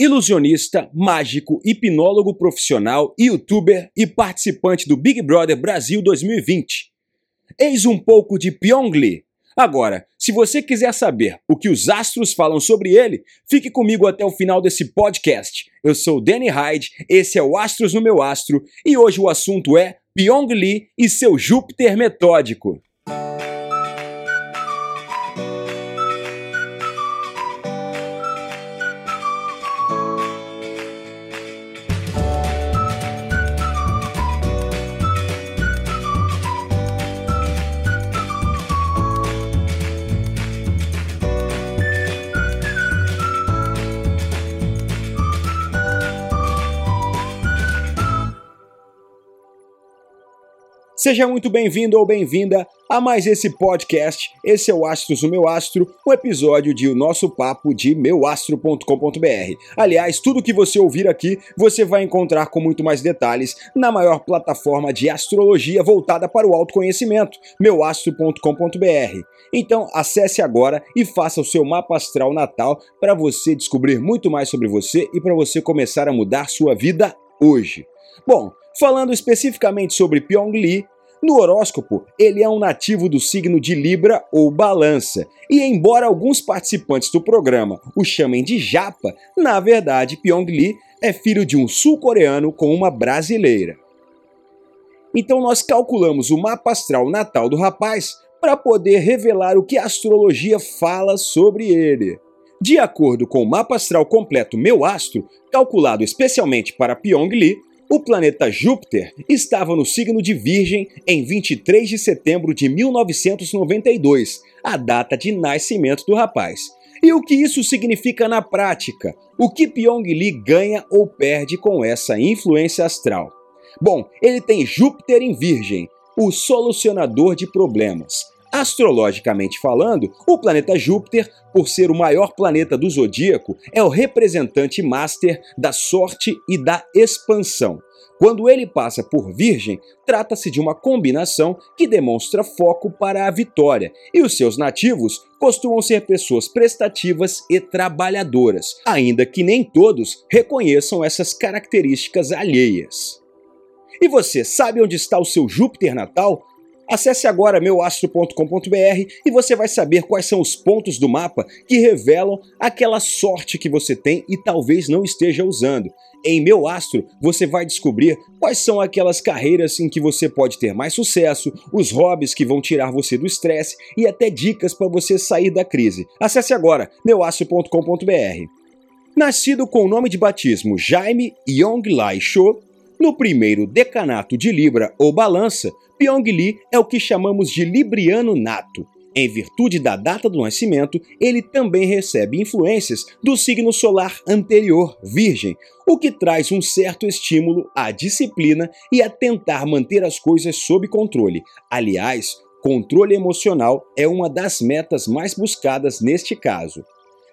ilusionista, mágico, hipnólogo profissional, youtuber e participante do Big Brother Brasil 2020. Eis um pouco de Pyong Lee. Agora, se você quiser saber o que os astros falam sobre ele, fique comigo até o final desse podcast. Eu sou Danny Hyde, esse é o Astros no Meu Astro e hoje o assunto é Pyong Lee e seu Júpiter metódico. Seja muito bem-vindo ou bem-vinda a mais esse podcast. Esse é o Astros no Meu Astro, um episódio de o nosso papo de meuastro.com.br. Aliás, tudo que você ouvir aqui, você vai encontrar com muito mais detalhes na maior plataforma de astrologia voltada para o autoconhecimento, meuastro.com.br. Então, acesse agora e faça o seu mapa astral natal para você descobrir muito mais sobre você e para você começar a mudar sua vida hoje. Bom, Falando especificamente sobre Pyong Lee, no horóscopo, ele é um nativo do signo de Libra ou Balança, e embora alguns participantes do programa o chamem de Japa, na verdade Pyong Lee é filho de um sul-coreano com uma brasileira. Então nós calculamos o mapa astral natal do rapaz para poder revelar o que a astrologia fala sobre ele. De acordo com o mapa astral completo Meu Astro, calculado especialmente para Pyong Lee, o planeta Júpiter estava no signo de Virgem em 23 de setembro de 1992, a data de nascimento do rapaz. E o que isso significa na prática? O que Pyong Lee ganha ou perde com essa influência astral? Bom, ele tem Júpiter em Virgem, o solucionador de problemas. Astrologicamente falando, o planeta Júpiter, por ser o maior planeta do zodíaco, é o representante master da sorte e da expansão. Quando ele passa por Virgem, trata-se de uma combinação que demonstra foco para a vitória, e os seus nativos costumam ser pessoas prestativas e trabalhadoras, ainda que nem todos reconheçam essas características alheias. E você sabe onde está o seu Júpiter natal? Acesse agora meuastro.com.br e você vai saber quais são os pontos do mapa que revelam aquela sorte que você tem e talvez não esteja usando. Em Meu Astro, você vai descobrir quais são aquelas carreiras em que você pode ter mais sucesso, os hobbies que vão tirar você do estresse e até dicas para você sair da crise. Acesse agora meuastro.com.br. Nascido com o nome de batismo Jaime Yong Lai Cho, no primeiro decanato de Libra ou Balança, Pyong é o que chamamos de Libriano nato. Em virtude da data do nascimento, ele também recebe influências do signo solar anterior, Virgem, o que traz um certo estímulo à disciplina e a tentar manter as coisas sob controle. Aliás, controle emocional é uma das metas mais buscadas neste caso.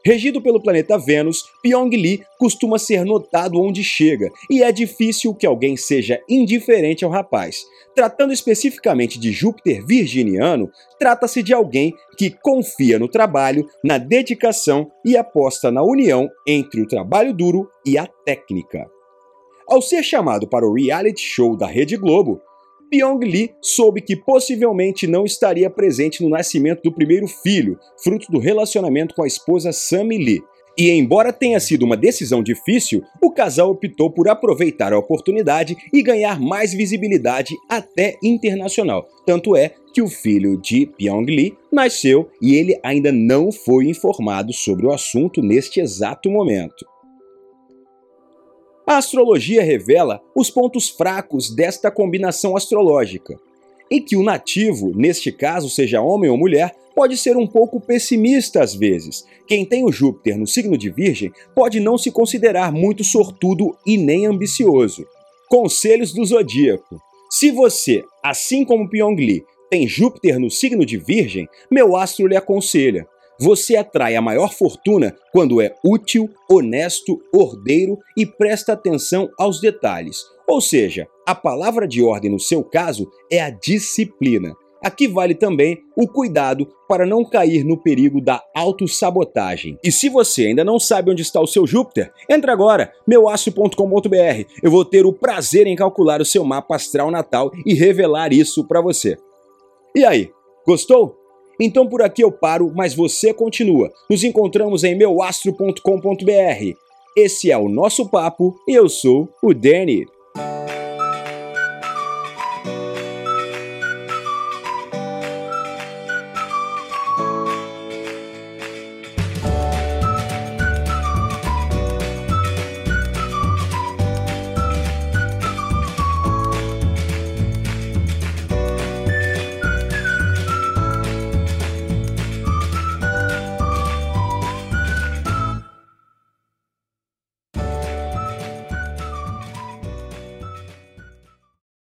Regido pelo planeta Vênus, Pyong Lee costuma ser notado onde chega, e é difícil que alguém seja indiferente ao rapaz. Tratando especificamente de Júpiter virginiano, trata-se de alguém que confia no trabalho, na dedicação e aposta na união entre o trabalho duro e a técnica. Ao ser chamado para o reality show da Rede Globo, Pyong Lee soube que possivelmente não estaria presente no nascimento do primeiro filho, fruto do relacionamento com a esposa Sammy Lee. E embora tenha sido uma decisão difícil, o casal optou por aproveitar a oportunidade e ganhar mais visibilidade até internacional. Tanto é que o filho de Pyong Lee nasceu e ele ainda não foi informado sobre o assunto neste exato momento. A astrologia revela os pontos fracos desta combinação astrológica, em que o nativo, neste caso seja homem ou mulher, pode ser um pouco pessimista às vezes. Quem tem o Júpiter no signo de Virgem pode não se considerar muito sortudo e nem ambicioso. Conselhos do zodíaco. Se você, assim como Pyong Lee, tem Júpiter no signo de Virgem, meu astro lhe aconselha: você atrai a maior fortuna quando é útil, honesto, ordeiro e presta atenção aos detalhes. Ou seja, a palavra de ordem no seu caso é a disciplina. Aqui vale também o cuidado para não cair no perigo da autossabotagem. E se você ainda não sabe onde está o seu Júpiter, entra agora, meuastro.com.br. Eu vou ter o prazer em calcular o seu mapa astral natal e revelar isso para você. E aí, gostou? Então por aqui eu paro, mas você continua. Nos encontramos em meuastro.com.br. Esse é o nosso papo e eu sou o Danny.